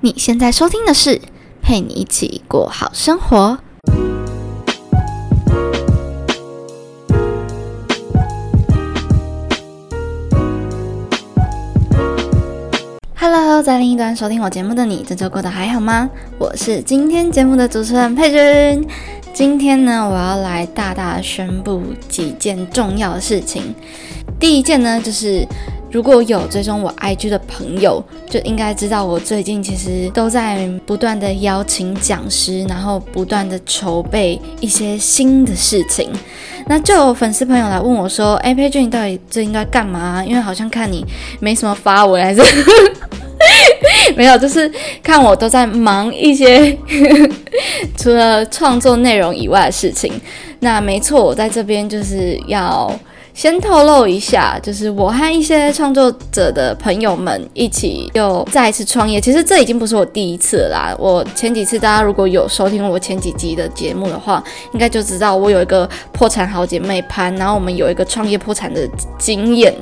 你现在收听的是陪你一起过好生活。Hello，在另一端收听我节目的你，这周过得还好吗？我是今天节目的主持人佩君。今天呢，我要来大大宣布几件重要的事情。第一件呢，就是如果有追踪我 IG 的朋友，就应该知道我最近其实都在不断的邀请讲师，然后不断的筹备一些新的事情。那就有粉丝朋友来问我说：“哎，佩君，你到底这应该干嘛？因为好像看你没什么发文，还是 没有，就是看我都在忙一些除了创作内容以外的事情。那没错，我在这边就是要。”先透露一下，就是我和一些创作者的朋友们一起又再一次创业。其实这已经不是我第一次啦。我前几次大家如果有收听我前几集的节目的话，应该就知道我有一个破产好姐妹潘，然后我们有一个创业破产的经验。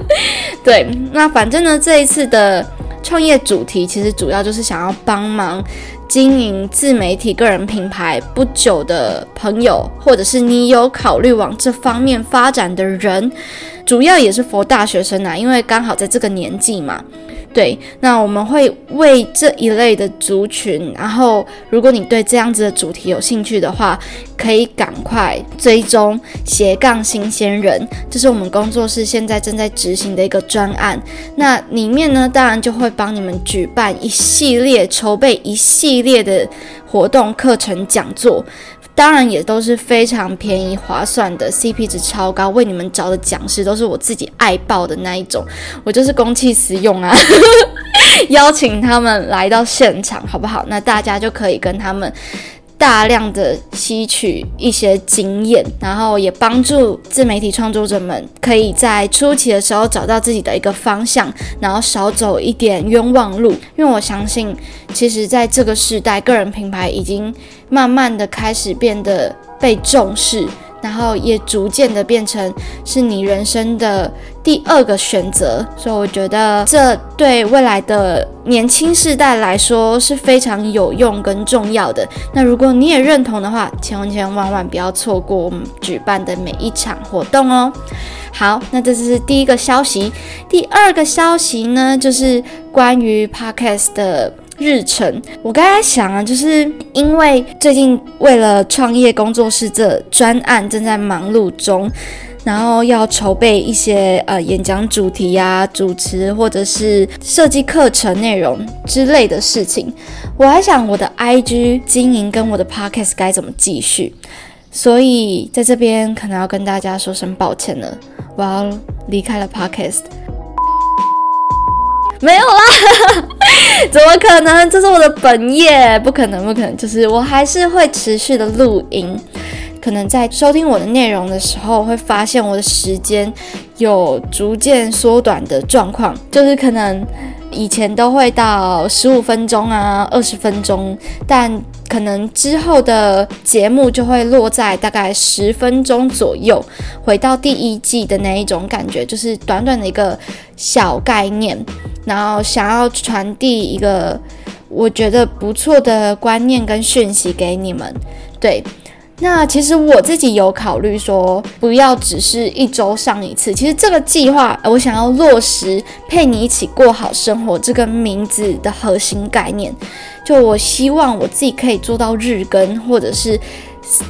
对，那反正呢，这一次的创业主题其实主要就是想要帮忙。经营自媒体个人品牌不久的朋友，或者是你有考虑往这方面发展的人，主要也是佛大学生啊，因为刚好在这个年纪嘛。对，那我们会为这一类的族群，然后如果你对这样子的主题有兴趣的话，可以赶快追踪斜杠新鲜人，这是我们工作室现在正在执行的一个专案。那里面呢，当然就会帮你们举办一系列、筹备一系列的活动、课程、讲座。当然也都是非常便宜划算的，CP 值超高，为你们找的讲师都是我自己爱报的那一种，我就是公器私用啊，邀请他们来到现场，好不好？那大家就可以跟他们。大量的吸取一些经验，然后也帮助自媒体创作者们可以在初期的时候找到自己的一个方向，然后少走一点冤枉路。因为我相信，其实在这个时代，个人品牌已经慢慢的开始变得被重视。然后也逐渐的变成是你人生的第二个选择，所以我觉得这对未来的年轻世代来说是非常有用跟重要的。那如果你也认同的话，千万千万万不要错过我们举办的每一场活动哦。好，那这是第一个消息。第二个消息呢，就是关于 Podcast 的。日程，我刚才想啊，就是因为最近为了创业工作室这专案正在忙碌中，然后要筹备一些呃演讲主题呀、主持或者是设计课程内容之类的事情，我还想我的 IG 经营跟我的 Podcast 该怎么继续，所以在这边可能要跟大家说声抱歉了，我要离开了 Podcast。没有啦，怎么可能？这是我的本业，不可能，不可能。就是我还是会持续的录音，可能在收听我的内容的时候，会发现我的时间有逐渐缩短的状况，就是可能。以前都会到十五分钟啊，二十分钟，但可能之后的节目就会落在大概十分钟左右，回到第一季的那一种感觉，就是短短的一个小概念，然后想要传递一个我觉得不错的观念跟讯息给你们，对。那其实我自己有考虑说，不要只是一周上一次。其实这个计划，我想要落实陪你一起过好生活这个名字的核心概念，就我希望我自己可以做到日更，或者是。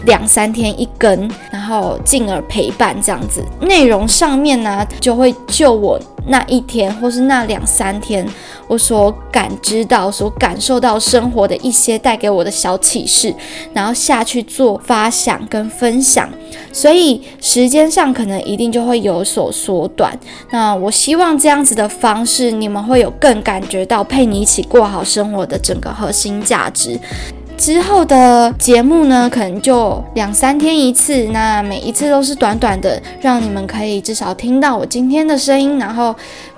两三天一根，然后进而陪伴这样子。内容上面呢，就会就我那一天或是那两三天，我所感知到、所感受到生活的一些带给我的小启示，然后下去做发想跟分享。所以时间上可能一定就会有所缩短。那我希望这样子的方式，你们会有更感觉到陪你一起过好生活的整个核心价值。之后的节目呢，可能就两三天一次，那每一次都是短短的，让你们可以至少听到我今天的声音，然后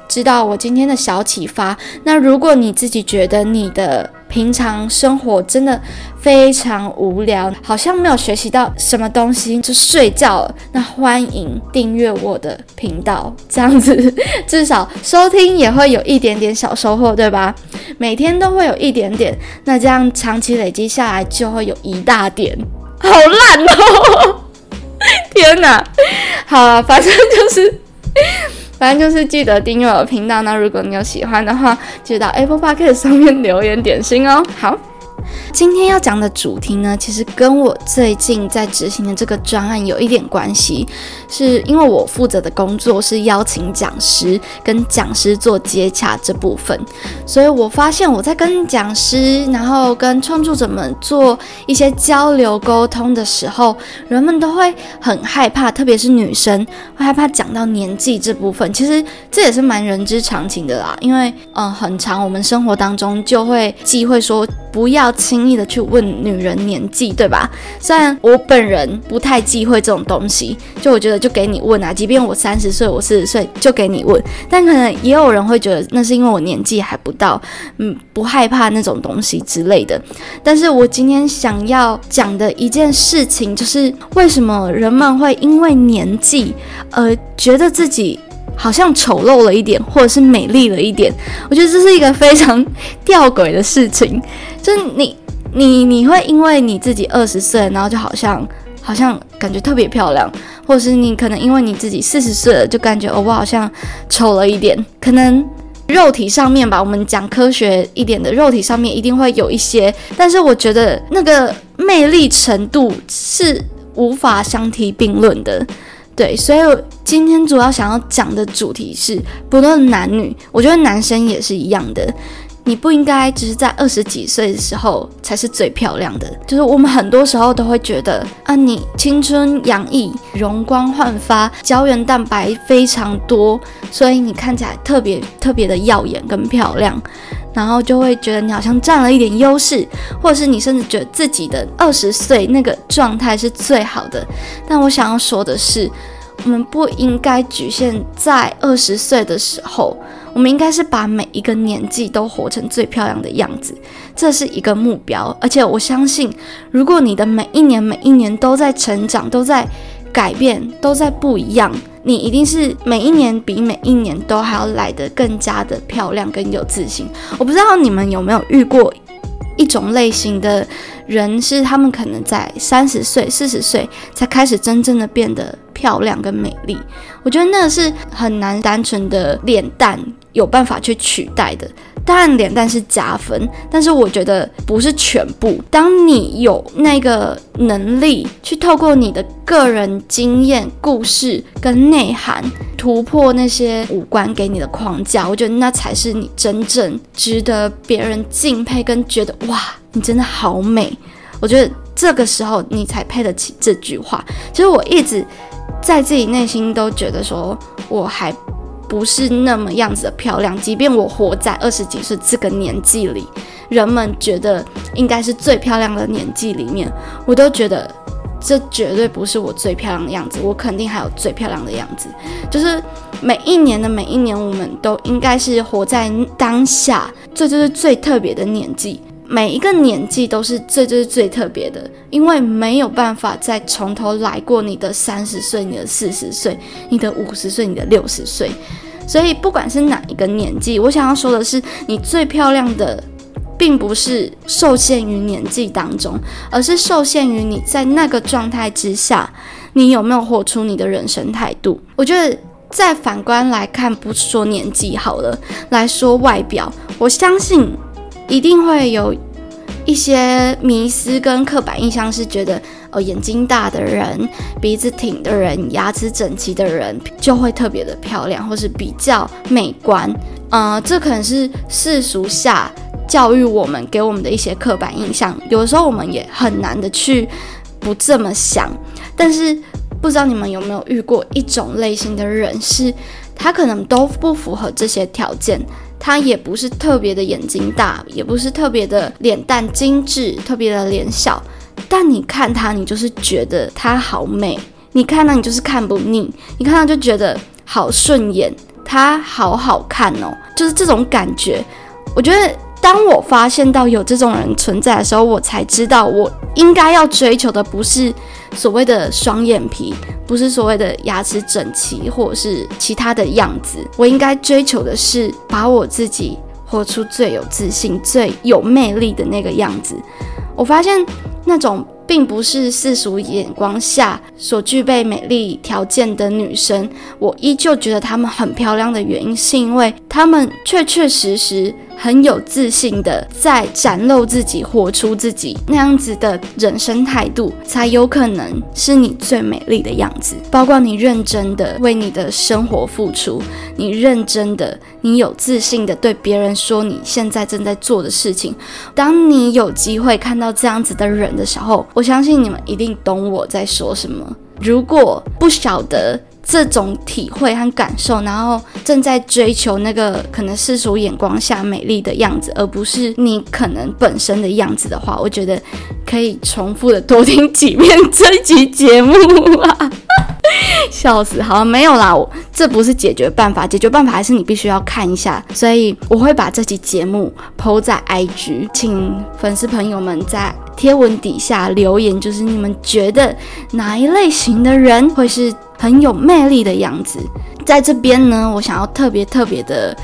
知道我今天的小启发。那如果你自己觉得你的平常生活真的非常无聊，好像没有学习到什么东西，就睡觉了。那欢迎订阅我的频道，这样子至少收听也会有一点点小收获，对吧？每天都会有一点点，那这样长期累积下来就会有一大点。好烂哦！天哪！好啊，反正就是。反正就是记得订阅我的频道。那如果你有喜欢的话，记得到 Apple Podcast 上面留言点心哦。好。今天要讲的主题呢，其实跟我最近在执行的这个专案有一点关系，是因为我负责的工作是邀请讲师跟讲师做接洽这部分，所以我发现我在跟讲师，然后跟创作者们做一些交流沟通的时候，人们都会很害怕，特别是女生会害怕讲到年纪这部分。其实这也是蛮人之常情的啦，因为嗯，很长我们生活当中就会忌讳说不要。轻易的去问女人年纪，对吧？虽然我本人不太忌讳这种东西，就我觉得就给你问啊，即便我三十岁，我四十岁就给你问。但可能也有人会觉得那是因为我年纪还不到，嗯，不害怕那种东西之类的。但是我今天想要讲的一件事情，就是为什么人们会因为年纪而觉得自己。好像丑陋了一点，或者是美丽了一点。我觉得这是一个非常吊诡的事情。就是你，你，你会因为你自己二十岁，然后就好像，好像感觉特别漂亮，或者是你可能因为你自己四十岁了，就感觉哦，我好像丑了一点。可能肉体上面吧，我们讲科学一点的，肉体上面一定会有一些，但是我觉得那个魅力程度是无法相提并论的。对，所以我今天主要想要讲的主题是，不论男女，我觉得男生也是一样的。你不应该只是在二十几岁的时候才是最漂亮的。就是我们很多时候都会觉得啊，你青春洋溢、容光焕发、胶原蛋白非常多，所以你看起来特别特别的耀眼跟漂亮，然后就会觉得你好像占了一点优势，或者是你甚至觉得自己的二十岁那个状态是最好的。但我想要说的是。我们不应该局限在二十岁的时候，我们应该是把每一个年纪都活成最漂亮的样子，这是一个目标。而且我相信，如果你的每一年每一年都在成长，都在改变，都在不一样，你一定是每一年比每一年都还要来得更加的漂亮，更有自信。我不知道你们有没有遇过一种类型的。人是他们可能在三十岁、四十岁才开始真正的变得漂亮跟美丽，我觉得那是很难单纯的脸蛋有办法去取代的。当然脸蛋是加分，但是我觉得不是全部。当你有那个能力去透过你的个人经验、故事跟内涵突破那些五官给你的框架，我觉得那才是你真正值得别人敬佩跟觉得哇。你真的好美，我觉得这个时候你才配得起这句话。其实我一直在自己内心都觉得说，我还不是那么样子的漂亮。即便我活在二十几岁这个年纪里，人们觉得应该是最漂亮的年纪里面，我都觉得这绝对不是我最漂亮的样子。我肯定还有最漂亮的样子。就是每一年的每一年，我们都应该是活在当下，这就是最特别的年纪。每一个年纪都是最最最特别的，因为没有办法再从头来过你的三十岁、你的四十岁、你的五十岁、你的六十岁。所以不管是哪一个年纪，我想要说的是，你最漂亮的，并不是受限于年纪当中，而是受限于你在那个状态之下，你有没有活出你的人生态度。我觉得再反观来看，不说年纪好了，来说外表，我相信。一定会有一些迷思跟刻板印象，是觉得哦，眼睛大的人、鼻子挺的人、牙齿整齐的人就会特别的漂亮，或是比较美观。呃，这可能是世俗下教育我们给我们的一些刻板印象。有时候我们也很难的去不这么想。但是不知道你们有没有遇过一种类型的人，是他可能都不符合这些条件。他也不是特别的眼睛大，也不是特别的脸蛋精致，特别的脸小，但你看他，你就是觉得他好美，你看她你就是看不腻，你看她就觉得好顺眼，他好好看哦，就是这种感觉。我觉得。当我发现到有这种人存在的时候，我才知道我应该要追求的不是所谓的双眼皮，不是所谓的牙齿整齐，或者是其他的样子。我应该追求的是把我自己活出最有自信、最有魅力的那个样子。我发现那种。并不是世俗眼光下所具备美丽条件的女生，我依旧觉得她们很漂亮的原因，是因为她们确确实实。很有自信的在展露自己，活出自己那样子的人生态度，才有可能是你最美丽的样子。包括你认真的为你的生活付出，你认真的，你有自信的对别人说你现在正在做的事情。当你有机会看到这样子的人的时候，我相信你们一定懂我在说什么。如果不晓得。这种体会和感受，然后正在追求那个可能世俗眼光下美丽的样子，而不是你可能本身的样子的话，我觉得可以重复的多听几遍这集节目啊！笑死，好没有啦，我这不是解决办法，解决办法还是你必须要看一下，所以我会把这集节目抛在 IG，请粉丝朋友们在贴文底下留言，就是你们觉得哪一类型的人会是。很有魅力的样子，在这边呢，我想要特别特别的，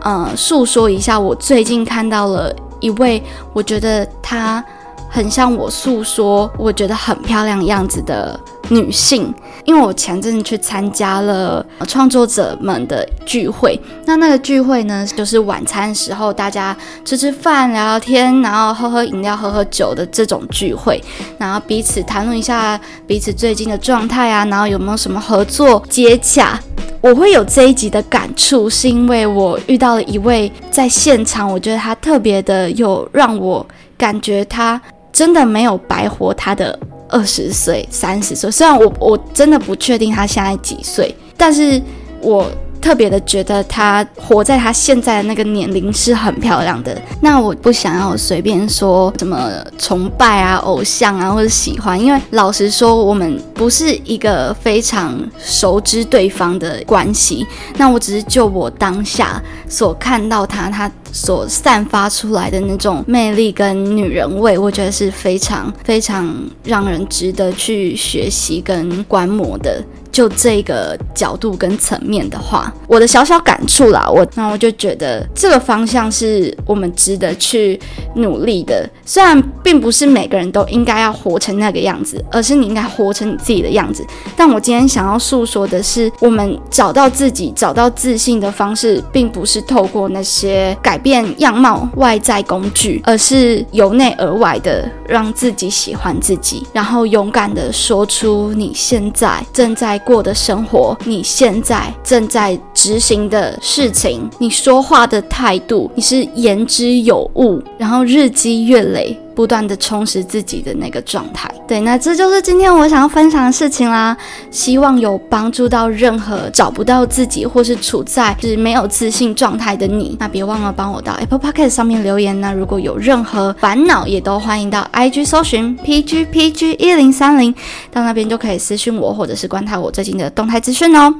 呃，诉说一下，我最近看到了一位，我觉得他很像我诉说，我觉得很漂亮样子的。女性，因为我前阵去参加了创作者们的聚会，那那个聚会呢，就是晚餐时候大家吃吃饭、聊聊天，然后喝喝饮料、喝喝酒的这种聚会，然后彼此谈论一下彼此最近的状态啊，然后有没有什么合作接洽。我会有这一集的感触，是因为我遇到了一位在现场，我觉得他特别的有让我感觉他真的没有白活他的。二十岁、三十岁，虽然我我真的不确定他现在几岁，但是我。特别的觉得她活在她现在的那个年龄是很漂亮的。那我不想要随便说什么崇拜啊、偶像啊或者喜欢，因为老实说，我们不是一个非常熟知对方的关系。那我只是就我当下所看到她，她所散发出来的那种魅力跟女人味，我觉得是非常非常让人值得去学习跟观摩的。就这个角度跟层面的话，我的小小感触啦，我那我就觉得这个方向是我们值得去努力的。虽然并不是每个人都应该要活成那个样子，而是你应该活成你自己的样子。但我今天想要诉说的是，我们找到自己、找到自信的方式，并不是透过那些改变样貌外在工具，而是由内而外的让自己喜欢自己，然后勇敢的说出你现在正在。过的生活，你现在正在执行的事情，你说话的态度，你是言之有物，然后日积月累。不断的充实自己的那个状态，对，那这就是今天我想要分享的事情啦。希望有帮助到任何找不到自己或是处在是没有自信状态的你。那别忘了帮我到 Apple Podcast 上面留言呢。如果有任何烦恼，也都欢迎到 IG 搜寻 PGPG 一零三零，到那边就可以私讯我，或者是观察我最近的动态资讯哦。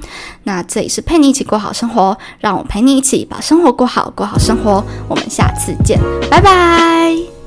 那这里是陪你一起过好生活，让我陪你一起把生活过好，过好生活。我们下次见，拜拜。